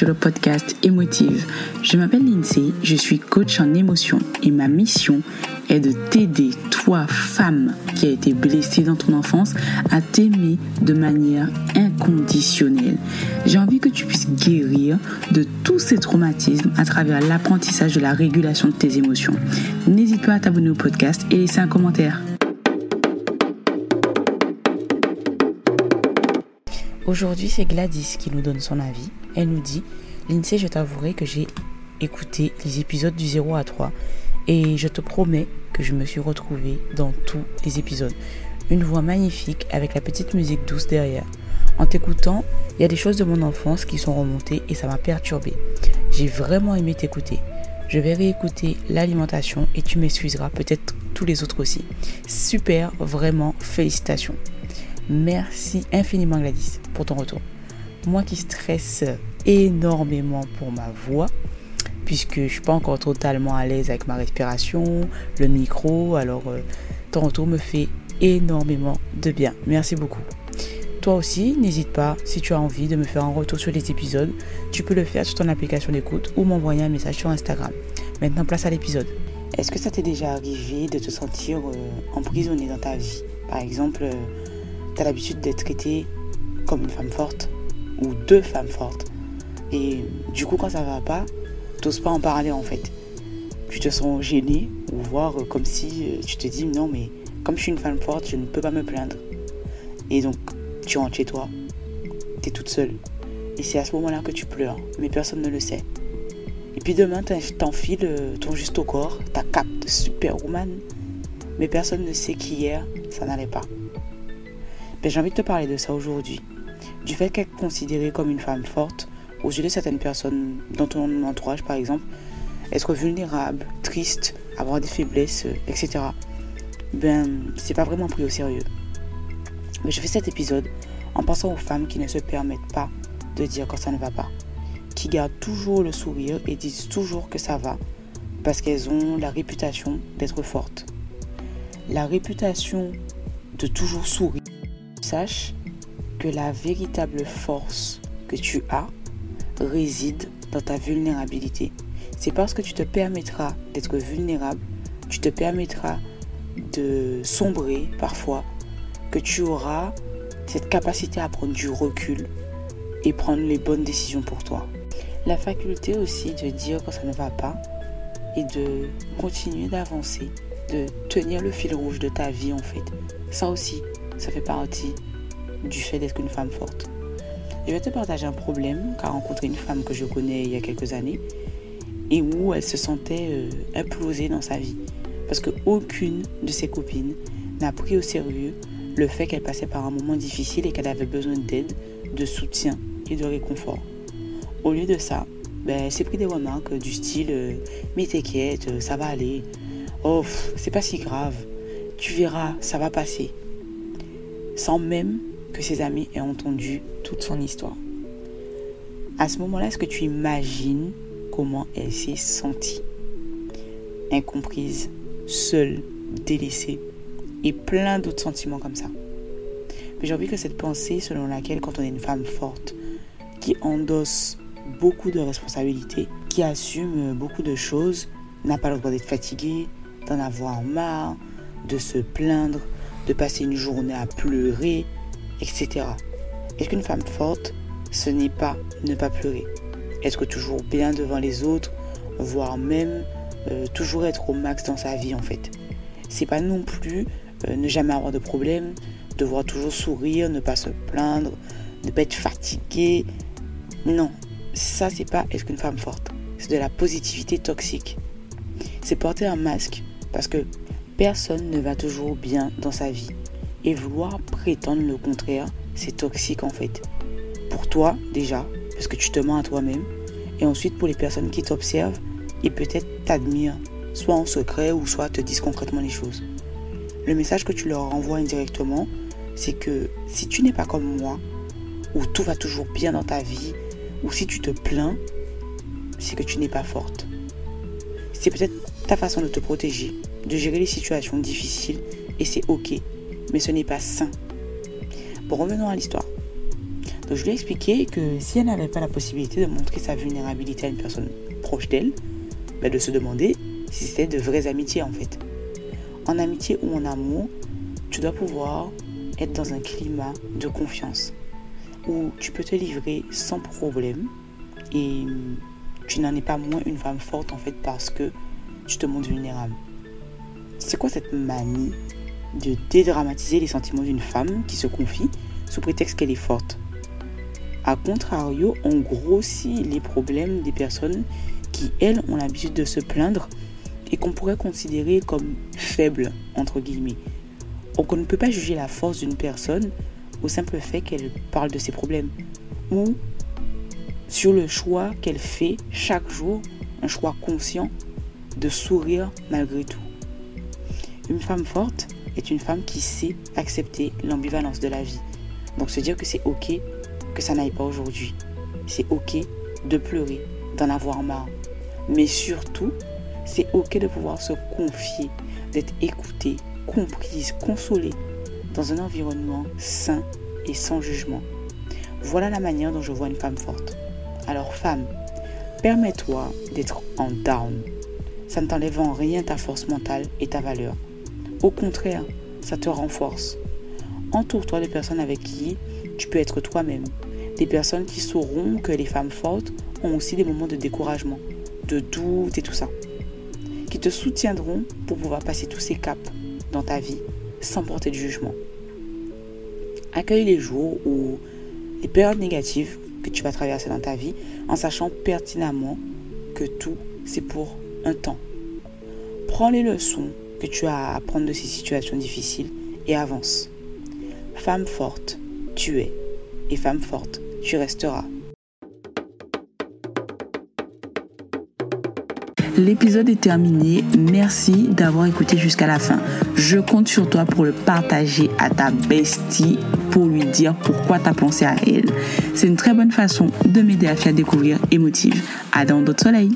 sur le podcast Émotive. Je m'appelle Lindsay, je suis coach en émotion et ma mission est de t'aider, toi, femme qui a été blessée dans ton enfance, à t'aimer de manière inconditionnelle. J'ai envie que tu puisses guérir de tous ces traumatismes à travers l'apprentissage de la régulation de tes émotions. N'hésite pas à t'abonner au podcast et laisser un commentaire. Aujourd'hui, c'est Gladys qui nous donne son avis. Elle nous dit Lindsay, je t'avouerai que j'ai écouté les épisodes du 0 à 3 et je te promets que je me suis retrouvée dans tous les épisodes. Une voix magnifique avec la petite musique douce derrière. En t'écoutant, il y a des choses de mon enfance qui sont remontées et ça m'a perturbée. J'ai vraiment aimé t'écouter. Je vais réécouter l'alimentation et tu m'excuseras, peut-être tous les autres aussi. Super, vraiment, félicitations. Merci infiniment Gladys pour ton retour. Moi qui stresse énormément pour ma voix, puisque je suis pas encore totalement à l'aise avec ma respiration, le micro, alors euh, ton retour me fait énormément de bien. Merci beaucoup. Toi aussi, n'hésite pas, si tu as envie de me faire un retour sur les épisodes, tu peux le faire sur ton application d'écoute ou m'envoyer un message sur Instagram. Maintenant, place à l'épisode. Est-ce que ça t'est déjà arrivé de te sentir euh, emprisonné dans ta vie? Par exemple, euh, tu as l'habitude d'être traité comme une femme forte ou deux femmes fortes. Et du coup, quand ça va pas, t'oses pas en parler en fait. Tu te sens gêné ou voir comme si euh, tu te dis non, mais comme je suis une femme forte, je ne peux pas me plaindre. Et donc, tu rentres chez toi, tu es toute seule. Et c'est à ce moment-là que tu pleures, mais personne ne le sait. Et puis demain, t'enfiles euh, ton juste au corps, ta cape de superwoman, mais personne ne sait qu'hier, ça n'allait pas. J'ai envie de te parler de ça aujourd'hui. Du fait qu'être considérée comme une femme forte, aux yeux de certaines personnes dans ton entourage par exemple, être vulnérable, triste, avoir des faiblesses, etc. Ben, c'est pas vraiment pris au sérieux. Mais je fais cet épisode en pensant aux femmes qui ne se permettent pas de dire quand ça ne va pas, qui gardent toujours le sourire et disent toujours que ça va, parce qu'elles ont la réputation d'être fortes. La réputation de toujours sourire sache que la véritable force que tu as réside dans ta vulnérabilité. C'est parce que tu te permettras d'être vulnérable, tu te permettras de sombrer parfois, que tu auras cette capacité à prendre du recul et prendre les bonnes décisions pour toi. La faculté aussi de dire quand ça ne va pas et de continuer d'avancer, de tenir le fil rouge de ta vie en fait. Ça aussi, ça fait partie du fait d'être une femme forte. Je vais te partager un problème qu'a rencontré une femme que je connais il y a quelques années et où elle se sentait euh, implosée dans sa vie parce qu'aucune de ses copines n'a pris au sérieux le fait qu'elle passait par un moment difficile et qu'elle avait besoin d'aide, de soutien et de réconfort. Au lieu de ça, ben, elle s'est pris des remarques du style euh, Mais t'inquiète, euh, ça va aller. Oh, c'est pas si grave. Tu verras, ça va passer sans même que ses amis aient entendu toute son histoire. À ce moment-là, est-ce que tu imagines comment elle s'est sentie Incomprise, seule, délaissée et plein d'autres sentiments comme ça? Mais j'ai envie que cette pensée selon laquelle quand on est une femme forte, qui endosse beaucoup de responsabilités, qui assume beaucoup de choses, n'a pas le droit d'être fatiguée, d'en avoir marre, de se plaindre, de passer une journée à pleurer, etc. Est-ce qu'une femme forte, ce n'est pas ne pas pleurer? Être toujours bien devant les autres, voire même euh, toujours être au max dans sa vie en fait? C'est pas non plus euh, ne jamais avoir de problème, devoir toujours sourire, ne pas se plaindre, ne pas être fatigué. Non, ça c'est pas être une femme forte. C'est de la positivité toxique. C'est porter un masque parce que Personne ne va toujours bien dans sa vie. Et vouloir prétendre le contraire, c'est toxique en fait. Pour toi déjà, parce que tu te mens à toi-même. Et ensuite pour les personnes qui t'observent et peut-être t'admirent, soit en secret ou soit te disent concrètement les choses. Le message que tu leur renvoies indirectement, c'est que si tu n'es pas comme moi, ou tout va toujours bien dans ta vie, ou si tu te plains, c'est que tu n'es pas forte. C'est peut-être ta façon de te protéger, de gérer les situations difficiles et c'est ok, mais ce n'est pas sain. Bon, revenons à l'histoire. Donc je lui ai expliqué que si elle n'avait pas la possibilité de montrer sa vulnérabilité à une personne proche d'elle, bah, de se demander si c'était de vraies amitiés en fait. En amitié ou en amour, tu dois pouvoir être dans un climat de confiance où tu peux te livrer sans problème et tu n'en es pas moins une femme forte en fait parce que tu te montres vulnérable. C'est quoi cette manie de dédramatiser les sentiments d'une femme qui se confie sous prétexte qu'elle est forte? A contrario, on grossit les problèmes des personnes qui, elles, ont l'habitude de se plaindre et qu'on pourrait considérer comme faibles, entre guillemets. Donc on ne peut pas juger la force d'une personne au simple fait qu'elle parle de ses problèmes ou sur le choix qu'elle fait chaque jour, un choix conscient de sourire malgré tout. Une femme forte est une femme qui sait accepter l'ambivalence de la vie. Donc se dire que c'est ok que ça n'aille pas aujourd'hui. C'est ok de pleurer, d'en avoir marre. Mais surtout, c'est ok de pouvoir se confier, d'être écoutée, comprise, consolée dans un environnement sain et sans jugement. Voilà la manière dont je vois une femme forte. Alors femme, permets-toi d'être en down. Ça ne t'enlève en rien ta force mentale et ta valeur. Au contraire, ça te renforce. Entoure-toi de personnes avec qui tu peux être toi-même. Des personnes qui sauront que les femmes fortes ont aussi des moments de découragement, de doute et tout ça. Qui te soutiendront pour pouvoir passer tous ces caps dans ta vie sans porter de jugement. Accueille les jours ou les périodes négatives que tu vas traverser dans ta vie en sachant pertinemment que tout, c'est pour un temps. Prends les leçons que tu as à apprendre de ces situations difficiles et avance. Femme forte, tu es. Et femme forte, tu resteras. L'épisode est terminé. Merci d'avoir écouté jusqu'à la fin. Je compte sur toi pour le partager à ta bestie pour lui dire pourquoi tu as pensé à elle. C'est une très bonne façon de m'aider à faire découvrir Émotive. À dans d'autres soleils.